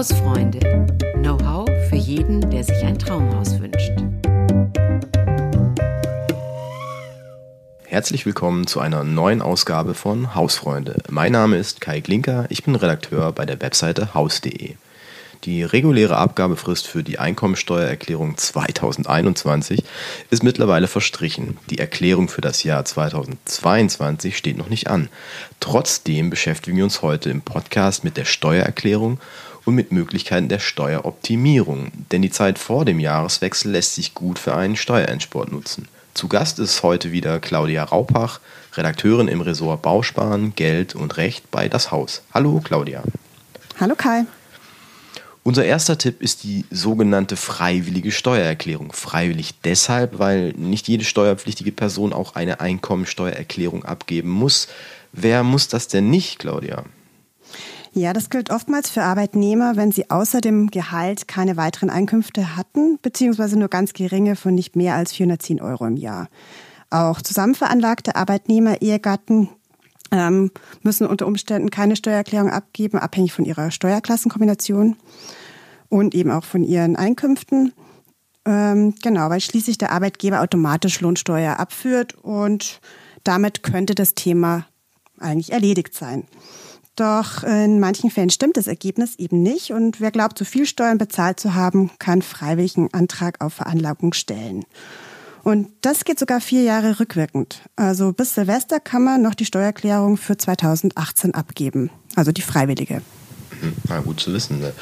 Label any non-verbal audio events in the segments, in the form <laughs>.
Hausfreunde. Know-how für jeden, der sich ein Traumhaus wünscht. Herzlich willkommen zu einer neuen Ausgabe von Hausfreunde. Mein Name ist Kai Klinker, ich bin Redakteur bei der Webseite haus.de. Die reguläre Abgabefrist für die Einkommensteuererklärung 2021 ist mittlerweile verstrichen. Die Erklärung für das Jahr 2022 steht noch nicht an. Trotzdem beschäftigen wir uns heute im Podcast mit der Steuererklärung und mit Möglichkeiten der Steueroptimierung, denn die Zeit vor dem Jahreswechsel lässt sich gut für einen Steuerentsport nutzen. Zu Gast ist heute wieder Claudia Raupach, Redakteurin im Ressort Bausparen, Geld und Recht bei Das Haus. Hallo Claudia. Hallo Kai. Unser erster Tipp ist die sogenannte freiwillige Steuererklärung. Freiwillig deshalb, weil nicht jede steuerpflichtige Person auch eine Einkommensteuererklärung abgeben muss. Wer muss das denn nicht, Claudia? Ja, das gilt oftmals für Arbeitnehmer, wenn sie außer dem Gehalt keine weiteren Einkünfte hatten, beziehungsweise nur ganz geringe von nicht mehr als 410 Euro im Jahr. Auch zusammenveranlagte Arbeitnehmer, Ehegatten ähm, müssen unter Umständen keine Steuererklärung abgeben, abhängig von ihrer Steuerklassenkombination und eben auch von ihren Einkünften. Ähm, genau, weil schließlich der Arbeitgeber automatisch Lohnsteuer abführt und damit könnte das Thema eigentlich erledigt sein. Doch in manchen Fällen stimmt das Ergebnis eben nicht und wer glaubt, zu viel Steuern bezahlt zu haben, kann freiwillig einen Antrag auf Veranlagung stellen. Und das geht sogar vier Jahre rückwirkend. Also bis Silvester kann man noch die Steuererklärung für 2018 abgeben. Also die freiwillige. Mhm. Na, gut zu wissen. Ne?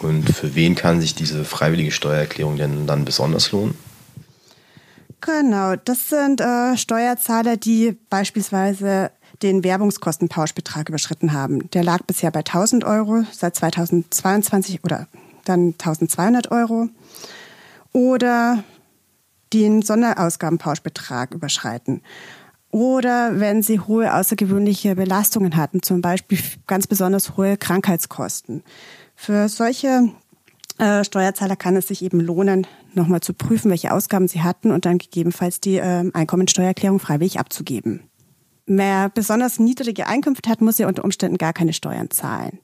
Und für wen kann sich diese freiwillige Steuererklärung denn dann besonders lohnen? Genau, das sind äh, Steuerzahler, die beispielsweise den Werbungskostenpauschbetrag überschritten haben. Der lag bisher bei 1000 Euro, seit 2022 oder dann 1200 Euro. Oder den Sonderausgabenpauschbetrag überschreiten. Oder wenn sie hohe außergewöhnliche Belastungen hatten, zum Beispiel ganz besonders hohe Krankheitskosten. Für solche äh, Steuerzahler kann es sich eben lohnen, nochmal zu prüfen, welche Ausgaben sie hatten und dann gegebenenfalls die äh, Einkommensteuererklärung freiwillig abzugeben. Wer besonders niedrige Einkünfte hat, muss ja unter Umständen gar keine Steuern zahlen.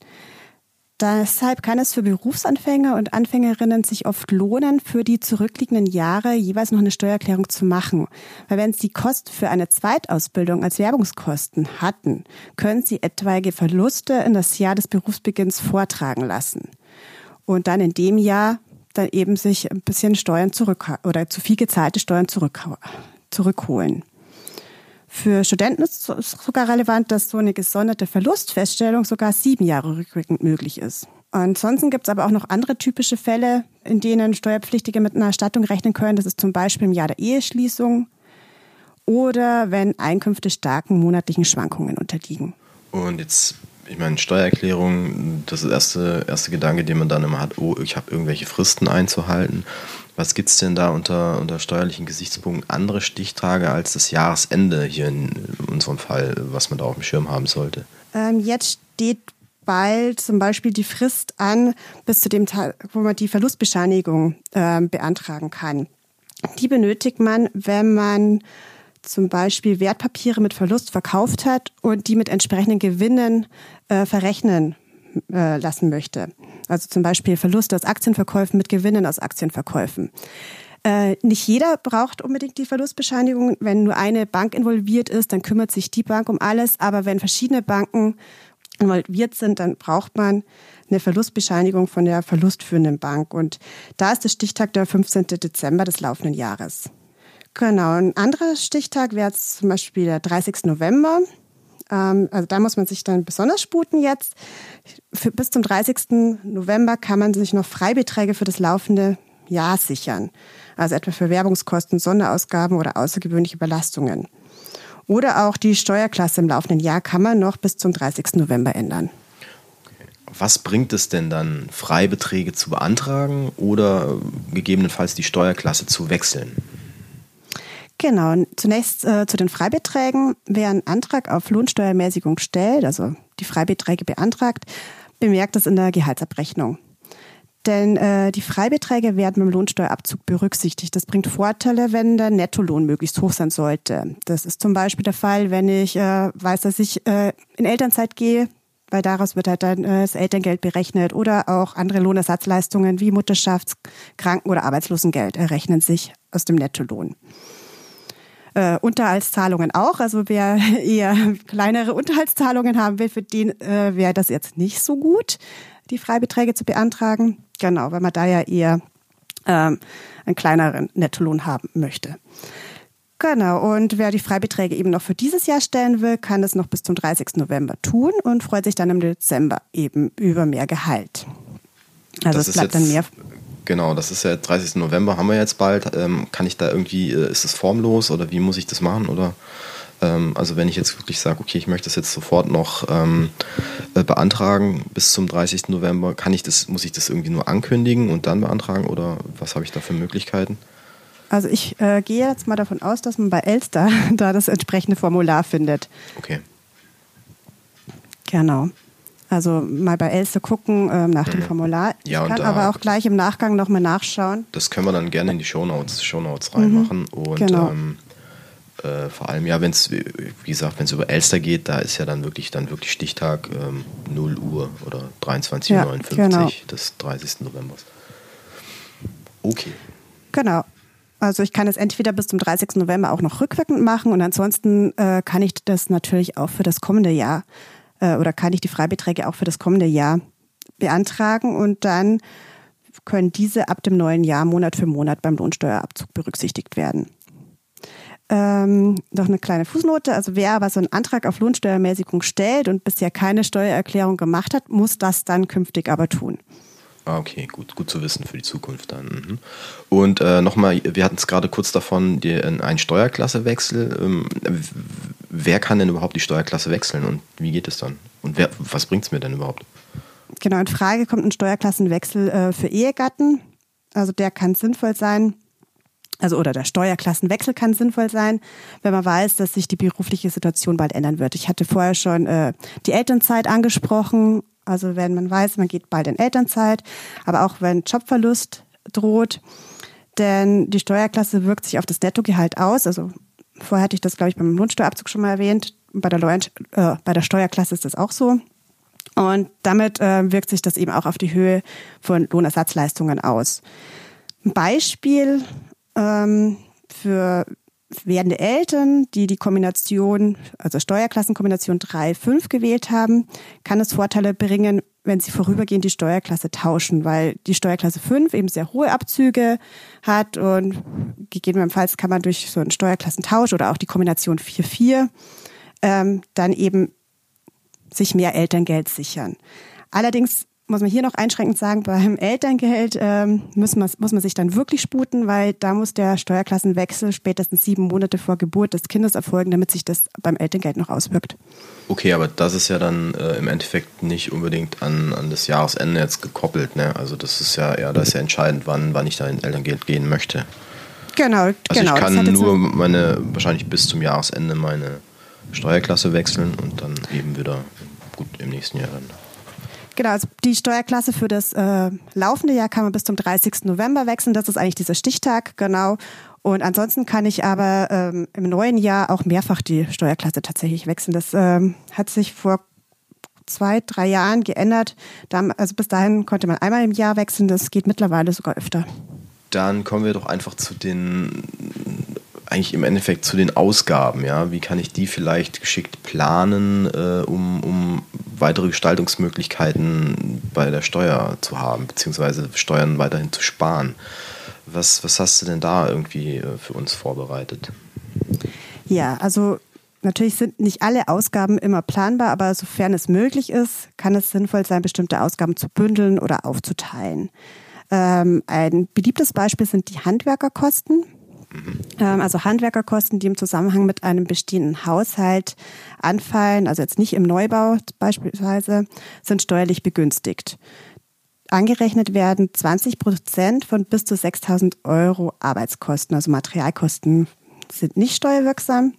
Deshalb kann es für Berufsanfänger und Anfängerinnen sich oft lohnen, für die zurückliegenden Jahre jeweils noch eine Steuererklärung zu machen. Weil wenn Sie Kosten für eine Zweitausbildung als Werbungskosten hatten, können Sie etwaige Verluste in das Jahr des Berufsbeginns vortragen lassen. Und dann in dem Jahr dann eben sich ein bisschen Steuern zurück oder zu viel gezahlte Steuern zurück, zurückholen. Für Studenten ist es sogar relevant, dass so eine gesonderte Verlustfeststellung sogar sieben Jahre rückwirkend möglich ist. Ansonsten gibt es aber auch noch andere typische Fälle, in denen Steuerpflichtige mit einer Erstattung rechnen können. Das ist zum Beispiel im Jahr der Eheschließung oder wenn Einkünfte starken monatlichen Schwankungen unterliegen. Und jetzt, ich meine, Steuererklärung, das ist der erste, erste Gedanke, den man dann immer hat, oh, ich habe irgendwelche Fristen einzuhalten. Was gibt es denn da unter, unter steuerlichen Gesichtspunkten andere Stichtage als das Jahresende hier in unserem Fall, was man da auf dem Schirm haben sollte? Ähm, jetzt steht bald zum Beispiel die Frist an, bis zu dem Tag, wo man die Verlustbescheinigung äh, beantragen kann. Die benötigt man, wenn man zum Beispiel Wertpapiere mit Verlust verkauft hat und die mit entsprechenden Gewinnen äh, verrechnen äh, lassen möchte. Also zum Beispiel Verluste aus Aktienverkäufen mit Gewinnen aus Aktienverkäufen. Äh, nicht jeder braucht unbedingt die Verlustbescheinigung. Wenn nur eine Bank involviert ist, dann kümmert sich die Bank um alles. Aber wenn verschiedene Banken involviert sind, dann braucht man eine Verlustbescheinigung von der verlustführenden Bank. Und da ist der Stichtag der 15. Dezember des laufenden Jahres. Genau, ein anderer Stichtag wäre zum Beispiel der 30. November. Ähm, also da muss man sich dann besonders sputen jetzt. Für, bis zum 30. November kann man sich noch Freibeträge für das laufende Jahr sichern. Also etwa für Werbungskosten, Sonderausgaben oder außergewöhnliche Belastungen. Oder auch die Steuerklasse im laufenden Jahr kann man noch bis zum 30. November ändern. Was bringt es denn dann, Freibeträge zu beantragen oder gegebenenfalls die Steuerklasse zu wechseln? Genau, zunächst äh, zu den Freibeträgen. Wer einen Antrag auf Lohnsteuermäßigung stellt, also die Freibeträge beantragt, bemerkt das in der Gehaltsabrechnung. Denn äh, die Freibeträge werden beim Lohnsteuerabzug berücksichtigt. Das bringt Vorteile, wenn der Nettolohn möglichst hoch sein sollte. Das ist zum Beispiel der Fall, wenn ich äh, weiß, dass ich äh, in Elternzeit gehe, weil daraus wird halt dann äh, das Elterngeld berechnet oder auch andere Lohnersatzleistungen wie Mutterschafts-, Kranken- oder Arbeitslosengeld errechnen sich aus dem Nettolohn. Äh, Unterhaltszahlungen auch, also wer <laughs> eher kleinere Unterhaltszahlungen haben will, für den äh, wäre das jetzt nicht so gut, die Freibeträge zu beantragen. Genau, weil man da ja eher ähm, einen kleineren Nettolohn haben möchte. Genau, und wer die Freibeträge eben noch für dieses Jahr stellen will, kann es noch bis zum 30. November tun und freut sich dann im Dezember eben über mehr Gehalt. Also Das es bleibt dann mehr. Genau, das ist ja 30. November, haben wir jetzt bald. Ähm, kann ich da irgendwie, äh, ist es formlos oder wie muss ich das machen? Oder ähm, also wenn ich jetzt wirklich sage, okay, ich möchte das jetzt sofort noch ähm, äh, beantragen bis zum 30. November, kann ich das, muss ich das irgendwie nur ankündigen und dann beantragen oder was habe ich da für Möglichkeiten? Also ich äh, gehe jetzt mal davon aus, dass man bei Elster <laughs> da das entsprechende Formular findet. Okay. Genau. Also mal bei Elster gucken ähm, nach dem Formular. Mhm. Ja, ich und kann aber auch gleich im Nachgang nochmal nachschauen. Das können wir dann gerne in die Shownotes, Shownotes reinmachen. Und genau. ähm, äh, vor allem, ja, wenn es, wie gesagt, wenn es über Elster geht, da ist ja dann wirklich dann wirklich Stichtag ähm, 0 Uhr oder 23.59 Ja, Uhr genau. des 30. November. Okay. Genau. Also ich kann es entweder bis zum 30. November auch noch rückwirkend machen und ansonsten äh, kann ich das natürlich auch für das kommende Jahr äh, oder kann ich die Freibeträge auch für das kommende Jahr beantragen und dann können diese ab dem neuen Jahr Monat für Monat beim Lohnsteuerabzug berücksichtigt werden. Ähm, noch eine kleine Fußnote. Also wer aber so einen Antrag auf Lohnsteuermäßigung stellt und bisher keine Steuererklärung gemacht hat, muss das dann künftig aber tun. Ah, okay, gut, gut zu wissen für die Zukunft dann. Mhm. Und äh, nochmal, wir hatten es gerade kurz davon, die, ein Steuerklassewechsel. Ähm, wer kann denn überhaupt die Steuerklasse wechseln und wie geht es dann? Und wer, was bringt es mir denn überhaupt? Genau, in Frage kommt ein Steuerklassenwechsel äh, für Ehegatten. Also der kann sinnvoll sein. Also oder der Steuerklassenwechsel kann sinnvoll sein, wenn man weiß, dass sich die berufliche Situation bald ändern wird. Ich hatte vorher schon äh, die Elternzeit angesprochen. Also wenn man weiß, man geht bald in Elternzeit, aber auch wenn Jobverlust droht, denn die Steuerklasse wirkt sich auf das Nettogehalt aus. Also vorher hatte ich das, glaube ich, beim Lohnsteuerabzug schon mal erwähnt. Bei der, Loin äh, bei der Steuerklasse ist das auch so. Und damit äh, wirkt sich das eben auch auf die Höhe von Lohnersatzleistungen aus. Ein Beispiel ähm, für werdende Eltern, die die Kombination, also Steuerklassenkombination 3, 5 gewählt haben, kann es Vorteile bringen, wenn sie vorübergehend die Steuerklasse tauschen, weil die Steuerklasse 5 eben sehr hohe Abzüge hat und gegebenenfalls kann man durch so einen Steuerklassentausch oder auch die Kombination 4-4 ähm, dann eben sich mehr Elterngeld sichern. Allerdings muss man hier noch einschränkend sagen, beim Elterngeld ähm, muss, man, muss man sich dann wirklich sputen, weil da muss der Steuerklassenwechsel spätestens sieben Monate vor Geburt des Kindes erfolgen, damit sich das beim Elterngeld noch auswirkt. Okay, aber das ist ja dann äh, im Endeffekt nicht unbedingt an, an das Jahresende jetzt gekoppelt. Ne? Also das ist ja, ja, das ist ja entscheidend, wann, wann ich da in Elterngeld gehen möchte. Genau, Also genau. ich kann nur meine, wahrscheinlich bis zum Jahresende meine Steuerklasse wechseln und dann eben wieder gut im nächsten Jahr dann. Genau, also die Steuerklasse für das äh, laufende Jahr kann man bis zum 30. November wechseln. Das ist eigentlich dieser Stichtag, genau. Und ansonsten kann ich aber ähm, im neuen Jahr auch mehrfach die Steuerklasse tatsächlich wechseln. Das ähm, hat sich vor zwei, drei Jahren geändert. Da, also bis dahin konnte man einmal im Jahr wechseln. Das geht mittlerweile sogar öfter. Dann kommen wir doch einfach zu den, eigentlich im Endeffekt zu den Ausgaben. Ja? Wie kann ich die vielleicht geschickt planen, äh, um, um weitere Gestaltungsmöglichkeiten bei der Steuer zu haben, beziehungsweise Steuern weiterhin zu sparen? Was, was hast du denn da irgendwie äh, für uns vorbereitet? Ja, also natürlich sind nicht alle Ausgaben immer planbar, aber sofern es möglich ist, kann es sinnvoll sein, bestimmte Ausgaben zu bündeln oder aufzuteilen. Ähm, ein beliebtes Beispiel sind die Handwerkerkosten. Ähm, also Handwerkerkosten, die im Zusammenhang mit einem bestehenden Haushalt anfallen, also jetzt nicht im Neubau beispielsweise, sind steuerlich begünstigt. Angerechnet werden 20 Prozent von bis zu 6.000 Euro Arbeitskosten, also Materialkosten sind nicht steuerwirksam.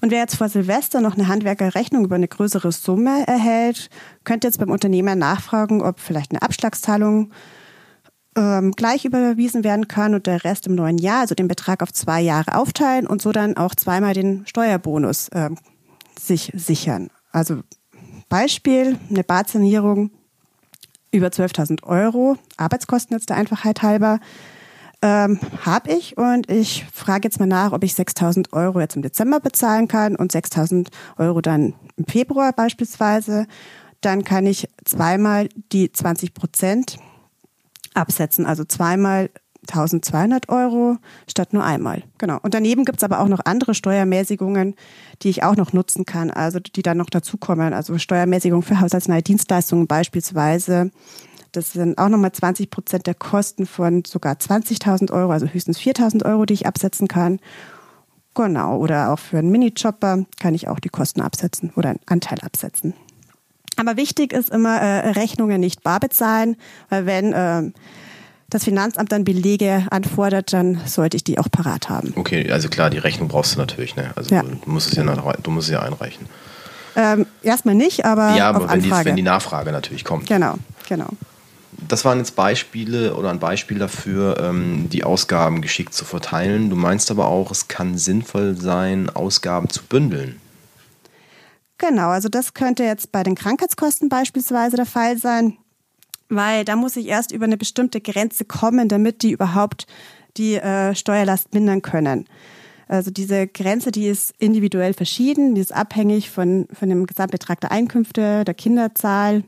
Und wer jetzt vor Silvester noch eine Handwerkerrechnung über eine größere Summe erhält, könnte jetzt beim Unternehmer nachfragen, ob vielleicht eine Abschlagszahlung ähm, gleich überwiesen werden kann und der Rest im neuen Jahr, also den Betrag auf zwei Jahre aufteilen und so dann auch zweimal den Steuerbonus ähm, sich sichern. Also Beispiel, eine Badsanierung über 12.000 Euro, Arbeitskosten jetzt der Einfachheit halber, ähm, habe ich und ich frage jetzt mal nach, ob ich 6.000 Euro jetzt im Dezember bezahlen kann und 6.000 Euro dann im Februar beispielsweise. Dann kann ich zweimal die 20 Prozent absetzen, also zweimal 1200 Euro statt nur einmal. Genau. Und daneben gibt's aber auch noch andere Steuermäßigungen, die ich auch noch nutzen kann, also die dann noch dazukommen. Also Steuermäßigung für haushaltsnahe Dienstleistungen beispielsweise. Das sind auch nochmal 20 Prozent der Kosten von sogar 20.000 Euro, also höchstens 4.000 Euro, die ich absetzen kann. Genau. Oder auch für einen Minichopper kann ich auch die Kosten absetzen oder einen Anteil absetzen. Aber wichtig ist immer, äh, Rechnungen nicht bar bezahlen, weil wenn äh, das Finanzamt dann Belege anfordert, dann sollte ich die auch parat haben. Okay, also klar, die Rechnung brauchst du natürlich, ne? Also ja. du, musst es ja, du musst es ja einreichen. Ähm, erstmal nicht, aber ja, aber wenn. Die, wenn die Nachfrage natürlich kommt. Genau, genau. Das waren jetzt Beispiele oder ein Beispiel dafür, ähm, die Ausgaben geschickt zu verteilen. Du meinst aber auch, es kann sinnvoll sein, Ausgaben zu bündeln. Genau, also das könnte jetzt bei den Krankheitskosten beispielsweise der Fall sein weil da muss ich erst über eine bestimmte Grenze kommen, damit die überhaupt die äh, Steuerlast mindern können. Also diese Grenze, die ist individuell verschieden, die ist abhängig von, von dem Gesamtbetrag der Einkünfte, der Kinderzahl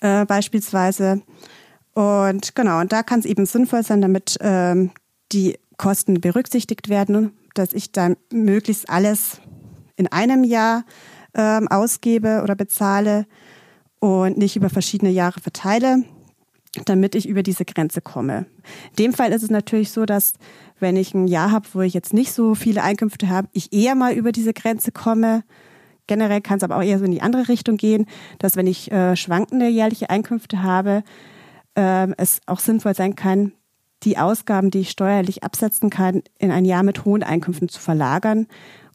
äh, beispielsweise. Und genau, und da kann es eben sinnvoll sein, damit ähm, die Kosten berücksichtigt werden, dass ich dann möglichst alles in einem Jahr ähm, ausgebe oder bezahle und nicht über verschiedene Jahre verteile, damit ich über diese Grenze komme. In dem Fall ist es natürlich so, dass wenn ich ein Jahr habe, wo ich jetzt nicht so viele Einkünfte habe, ich eher mal über diese Grenze komme. Generell kann es aber auch eher so in die andere Richtung gehen, dass wenn ich äh, schwankende jährliche Einkünfte habe, äh, es auch sinnvoll sein kann, die Ausgaben, die ich steuerlich absetzen kann, in ein Jahr mit hohen Einkünften zu verlagern,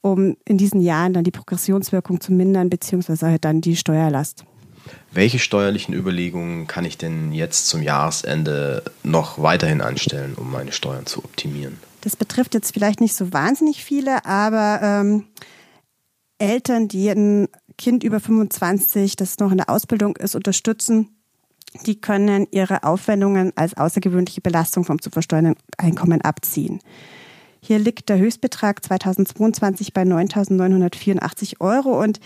um in diesen Jahren dann die Progressionswirkung zu mindern, beziehungsweise halt dann die Steuerlast. Welche steuerlichen Überlegungen kann ich denn jetzt zum Jahresende noch weiterhin anstellen, um meine Steuern zu optimieren? Das betrifft jetzt vielleicht nicht so wahnsinnig viele, aber ähm, Eltern, die ein Kind über 25, das noch in der Ausbildung ist, unterstützen, die können ihre Aufwendungen als außergewöhnliche Belastung vom zu versteuernden Einkommen abziehen. Hier liegt der Höchstbetrag 2022 bei 9.984 Euro und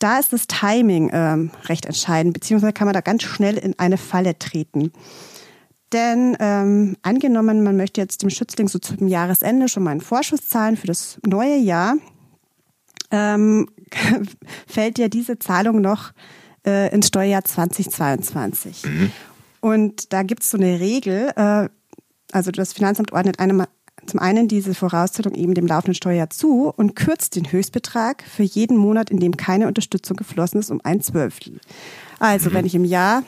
da ist das Timing ähm, recht entscheidend, beziehungsweise kann man da ganz schnell in eine Falle treten. Denn ähm, angenommen, man möchte jetzt dem Schützling so zum Jahresende schon mal einen Vorschuss zahlen für das neue Jahr, ähm, <laughs> fällt ja diese Zahlung noch äh, ins Steuerjahr 2022. Mhm. Und da gibt es so eine Regel, äh, also das Finanzamt ordnet einem zum einen diese Vorauszahlung eben dem laufenden Steuerjahr zu und kürzt den Höchstbetrag für jeden Monat, in dem keine Unterstützung geflossen ist, um ein Zwölftel. Also mhm. wenn ich im Jahr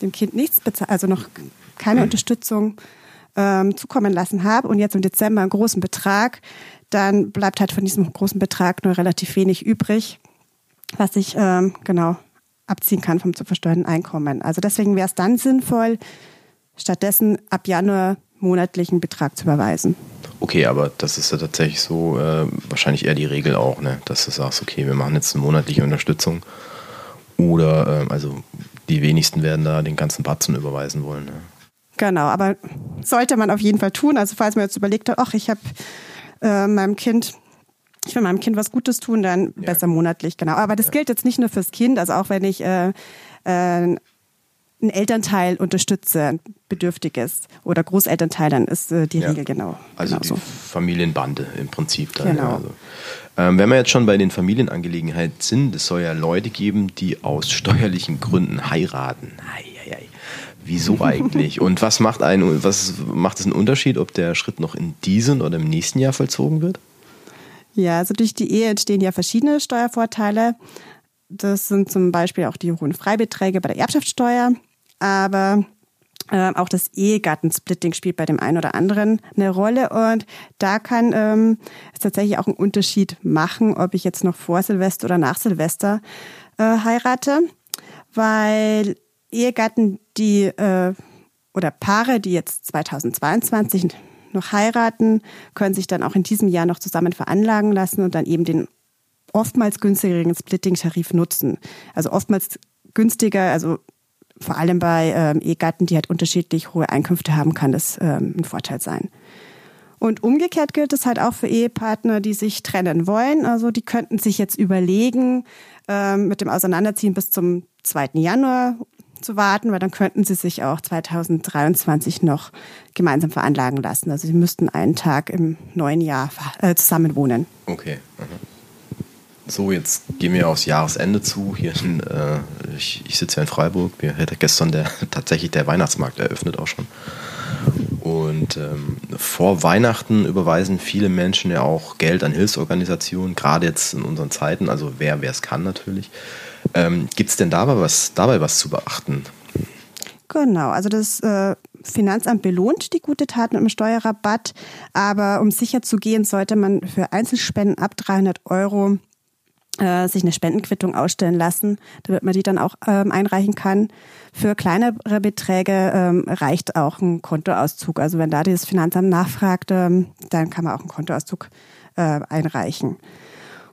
dem Kind nichts bezahle, also noch keine mhm. Unterstützung ähm, zukommen lassen habe und jetzt im Dezember einen großen Betrag, dann bleibt halt von diesem großen Betrag nur relativ wenig übrig, was ich ähm, genau abziehen kann vom zu versteuernden Einkommen. Also deswegen wäre es dann sinnvoll, stattdessen ab Januar monatlichen Betrag zu überweisen. Okay, aber das ist ja tatsächlich so äh, wahrscheinlich eher die Regel auch, ne? dass du sagst, okay, wir machen jetzt eine monatliche Unterstützung. Oder äh, also die wenigsten werden da den ganzen Batzen überweisen wollen. Ne? Genau, aber sollte man auf jeden Fall tun. Also falls man jetzt überlegt hat, ach, ich habe äh, meinem Kind ich will meinem Kind was Gutes tun, dann ja. besser monatlich, genau. Aber das ja. gilt jetzt nicht nur fürs Kind, also auch wenn ich äh, äh, ein Elternteil unterstütze, bedürftig ist oder Großelternteil, dann ist äh, die ja. Regel genau. Also genau die so. Familienbande im Prinzip. Dann, genau. Ja, also. ähm, wenn wir jetzt schon bei den Familienangelegenheiten sind, es soll ja Leute geben, die aus <laughs> steuerlichen Gründen heiraten. Ei, ei, ei. Wieso <laughs> eigentlich? Und was macht, ein, was macht es einen Unterschied, ob der Schritt noch in diesem oder im nächsten Jahr vollzogen wird? Ja, also durch die Ehe entstehen ja verschiedene Steuervorteile. Das sind zum Beispiel auch die hohen Freibeträge bei der Erbschaftssteuer aber äh, auch das Ehegattensplitting spielt bei dem einen oder anderen eine Rolle und da kann ähm, es tatsächlich auch einen Unterschied machen, ob ich jetzt noch vor Silvester oder nach Silvester äh, heirate, weil Ehegatten, die äh, oder Paare, die jetzt 2022 noch heiraten, können sich dann auch in diesem Jahr noch zusammen veranlagen lassen und dann eben den oftmals günstigeren Splitting-Tarif nutzen. Also oftmals günstiger, also vor allem bei ähm, Ehegatten, die halt unterschiedlich hohe Einkünfte haben, kann das ähm, ein Vorteil sein. Und umgekehrt gilt es halt auch für Ehepartner, die sich trennen wollen. Also die könnten sich jetzt überlegen, ähm, mit dem Auseinanderziehen bis zum 2. Januar zu warten, weil dann könnten sie sich auch 2023 noch gemeinsam veranlagen lassen. Also sie müssten einen Tag im neuen Jahr äh, zusammen wohnen. Okay. So, jetzt gehen wir aufs Jahresende zu. Hier in, äh, ich, ich sitze ja in Freiburg. Wir hätte gestern der, <laughs> tatsächlich der Weihnachtsmarkt eröffnet auch schon. Und ähm, vor Weihnachten überweisen viele Menschen ja auch Geld an Hilfsorganisationen, gerade jetzt in unseren Zeiten, also wer wer es kann natürlich. Ähm, Gibt es denn dabei was, dabei was zu beachten? Genau, also das äh, Finanzamt belohnt die gute Tat mit einem Steuerrabatt, aber um sicher zu gehen, sollte man für Einzelspenden ab 300 Euro äh, sich eine Spendenquittung ausstellen lassen, damit man die dann auch ähm, einreichen kann. Für kleinere Beträge ähm, reicht auch ein Kontoauszug. Also wenn da das Finanzamt nachfragt, ähm, dann kann man auch einen Kontoauszug äh, einreichen.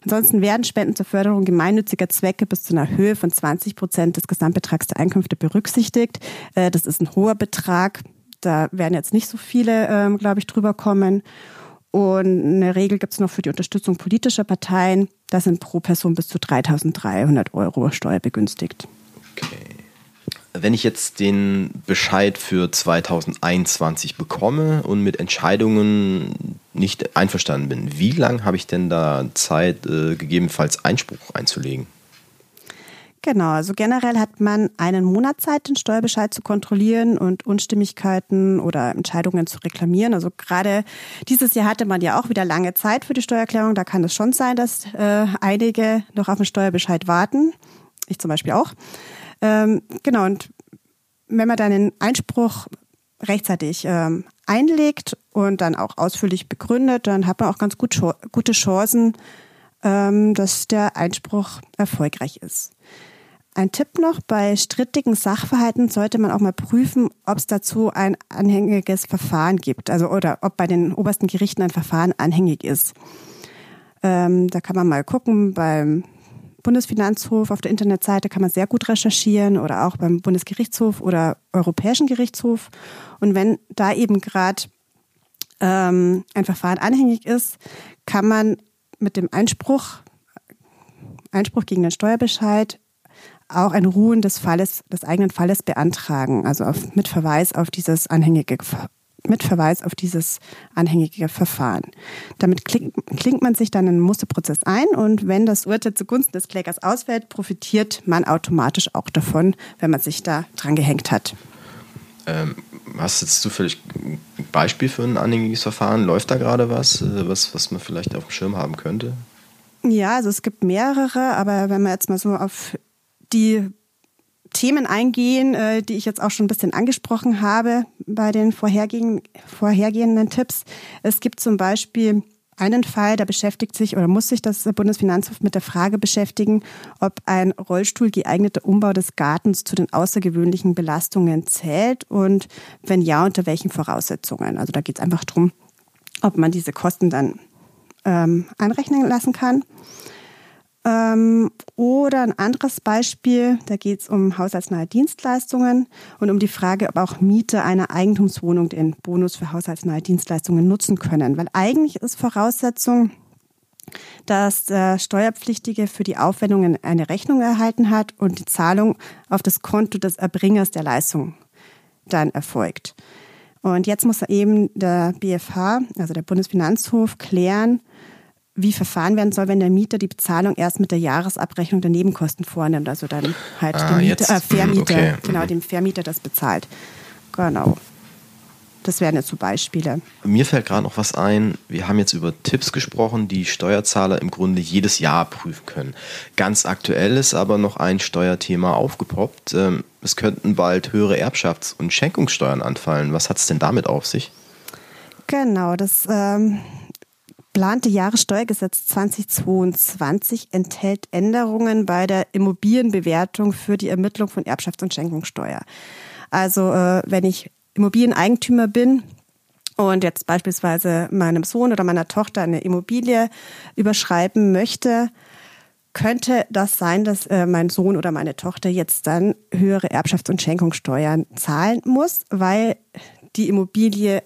Ansonsten werden Spenden zur Förderung gemeinnütziger Zwecke bis zu einer Höhe von 20 Prozent des Gesamtbetrags der Einkünfte berücksichtigt. Äh, das ist ein hoher Betrag. Da werden jetzt nicht so viele, ähm, glaube ich, drüber kommen. Und eine Regel gibt es noch für die Unterstützung politischer Parteien. Da sind pro Person bis zu 3.300 Euro steuerbegünstigt. Okay. Wenn ich jetzt den Bescheid für 2021 bekomme und mit Entscheidungen nicht einverstanden bin, wie lange habe ich denn da Zeit, äh, gegebenenfalls Einspruch einzulegen? Genau, also generell hat man einen Monat Zeit, den Steuerbescheid zu kontrollieren und Unstimmigkeiten oder Entscheidungen zu reklamieren. Also gerade dieses Jahr hatte man ja auch wieder lange Zeit für die Steuererklärung. Da kann es schon sein, dass äh, einige noch auf den Steuerbescheid warten. Ich zum Beispiel auch. Ähm, genau, und wenn man dann den Einspruch rechtzeitig ähm, einlegt und dann auch ausführlich begründet, dann hat man auch ganz gut, gute Chancen, ähm, dass der Einspruch erfolgreich ist. Ein Tipp noch, bei strittigen Sachverhalten sollte man auch mal prüfen, ob es dazu ein anhängiges Verfahren gibt, also oder ob bei den obersten Gerichten ein Verfahren anhängig ist. Ähm, da kann man mal gucken, beim Bundesfinanzhof auf der Internetseite kann man sehr gut recherchieren oder auch beim Bundesgerichtshof oder Europäischen Gerichtshof. Und wenn da eben gerade ähm, ein Verfahren anhängig ist, kann man mit dem Einspruch, Einspruch gegen den Steuerbescheid auch ein Ruhen des Falles, des eigenen Falles beantragen, also auf, mit Verweis auf dieses anhängige mit Verweis auf dieses anhängige Verfahren. Damit klingt, klingt man sich dann in den Musterprozess ein und wenn das Urteil zugunsten des Klägers ausfällt, profitiert man automatisch auch davon, wenn man sich da dran gehängt hat. Ähm, hast du jetzt zufällig ein Beispiel für ein anhängiges Verfahren? Läuft da gerade was, äh, was, was man vielleicht auf dem Schirm haben könnte? Ja, also es gibt mehrere, aber wenn man jetzt mal so auf die Themen eingehen, äh, die ich jetzt auch schon ein bisschen angesprochen habe bei den vorhergehenden, vorhergehenden Tipps. Es gibt zum Beispiel einen Fall, da beschäftigt sich oder muss sich das Bundesfinanzhof mit der Frage beschäftigen, ob ein Rollstuhl geeigneter Umbau des Gartens zu den außergewöhnlichen Belastungen zählt und wenn ja, unter welchen Voraussetzungen. Also da geht es einfach darum, ob man diese Kosten dann ähm, anrechnen lassen kann. Ähm, oder ein anderes Beispiel, da geht es um haushaltsnahe Dienstleistungen und um die Frage, ob auch Mieter einer Eigentumswohnung den Bonus für haushaltsnahe Dienstleistungen nutzen können. Weil eigentlich ist Voraussetzung, dass der Steuerpflichtige für die Aufwendungen eine Rechnung erhalten hat und die Zahlung auf das Konto des Erbringers der Leistung dann erfolgt. Und jetzt muss eben der BFH, also der Bundesfinanzhof, klären, wie verfahren werden soll, wenn der Mieter die Bezahlung erst mit der Jahresabrechnung der Nebenkosten vornimmt. Also dann halt ah, dem Mieter, äh, Vermieter, okay. genau, mhm. dem Vermieter das bezahlt. Genau. Das wären jetzt so Beispiele. Mir fällt gerade noch was ein. Wir haben jetzt über Tipps gesprochen, die Steuerzahler im Grunde jedes Jahr prüfen können. Ganz aktuell ist aber noch ein Steuerthema aufgepoppt. Ähm, es könnten bald höhere Erbschafts- und Schenkungssteuern anfallen. Was hat es denn damit auf sich? Genau, das ähm, geplante Jahressteuergesetz 2022 enthält Änderungen bei der Immobilienbewertung für die Ermittlung von Erbschafts- und Schenkungssteuer. Also äh, wenn ich Immobilieneigentümer bin und jetzt beispielsweise meinem Sohn oder meiner Tochter eine Immobilie überschreiben möchte, könnte das sein, dass äh, mein Sohn oder meine Tochter jetzt dann höhere Erbschafts- und Schenkungssteuern zahlen muss, weil die Immobilie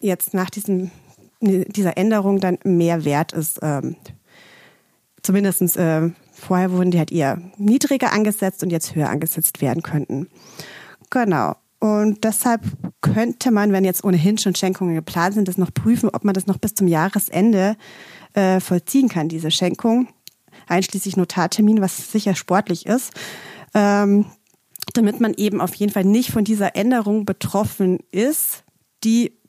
jetzt nach diesem, dieser Änderung dann mehr wert ist. Ähm, zumindest äh, vorher wurden die halt eher niedriger angesetzt und jetzt höher angesetzt werden könnten. Genau. Und deshalb könnte man, wenn jetzt ohnehin schon Schenkungen geplant sind, das noch prüfen, ob man das noch bis zum Jahresende äh, vollziehen kann, diese Schenkung, einschließlich Notartermin, was sicher sportlich ist, ähm, damit man eben auf jeden Fall nicht von dieser Änderung betroffen ist, die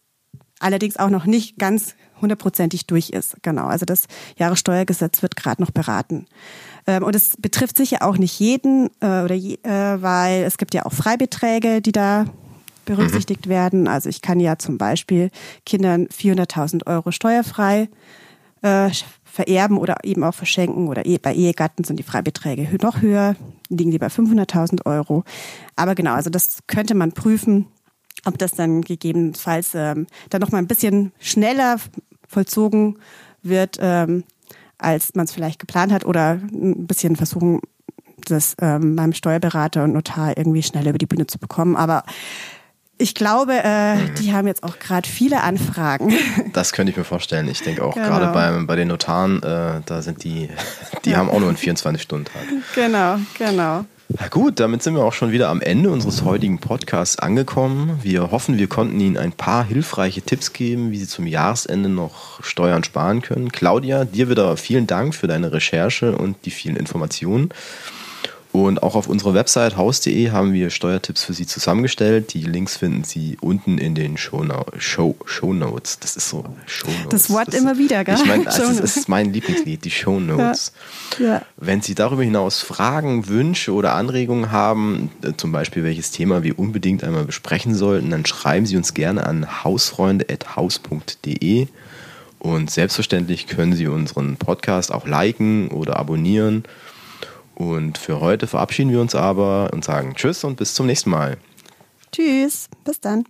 allerdings auch noch nicht ganz hundertprozentig durch ist. Genau, also das Jahressteuergesetz wird gerade noch beraten. Ähm, und es betrifft sicher auch nicht jeden, äh, oder äh, weil es gibt ja auch Freibeträge, die da berücksichtigt mhm. werden. Also ich kann ja zum Beispiel Kindern 400.000 Euro steuerfrei äh, vererben oder eben auch verschenken oder bei Ehegatten sind die Freibeträge noch höher, liegen die bei 500.000 Euro. Aber genau, also das könnte man prüfen, ob das dann gegebenenfalls ähm, dann noch mal ein bisschen schneller vollzogen wird, ähm, als man es vielleicht geplant hat oder ein bisschen versuchen, das ähm, beim Steuerberater und Notar irgendwie schneller über die Bühne zu bekommen. Aber ich glaube, äh, die haben jetzt auch gerade viele Anfragen. <laughs> Das könnte ich mir vorstellen. Ich denke auch genau. gerade bei, bei den Notaren, äh, da sind die, <laughs> die ja. haben auch nur einen 24-Stunden-Tag. Genau, genau. Na gut, damit sind wir auch schon wieder am Ende unseres heutigen Podcasts angekommen. Wir hoffen, wir konnten Ihnen ein paar hilfreiche Tipps geben, wie Sie zum Jahresende noch Steuern sparen können. Claudia, dir wieder vielen Dank für deine Recherche und die vielen Informationen. Und auch auf unserer Website haus.de haben wir Steuertipps für Sie zusammengestellt. Die Links finden Sie unten in den Show, Show, Show Notes. Das ist so Show Notes. Das Wort das, immer wieder, gell? Ich meine, also, das ist mein Lieblingslied, die Show Notes. Ja. Ja. Wenn Sie darüber hinaus Fragen, Wünsche oder Anregungen haben, äh, zum Beispiel welches Thema wir unbedingt einmal besprechen sollten, dann schreiben Sie uns gerne an hausfreunde.haus.de. Und selbstverständlich können Sie unseren Podcast auch liken oder abonnieren. Und für heute verabschieden wir uns aber und sagen Tschüss und bis zum nächsten Mal. Tschüss, bis dann.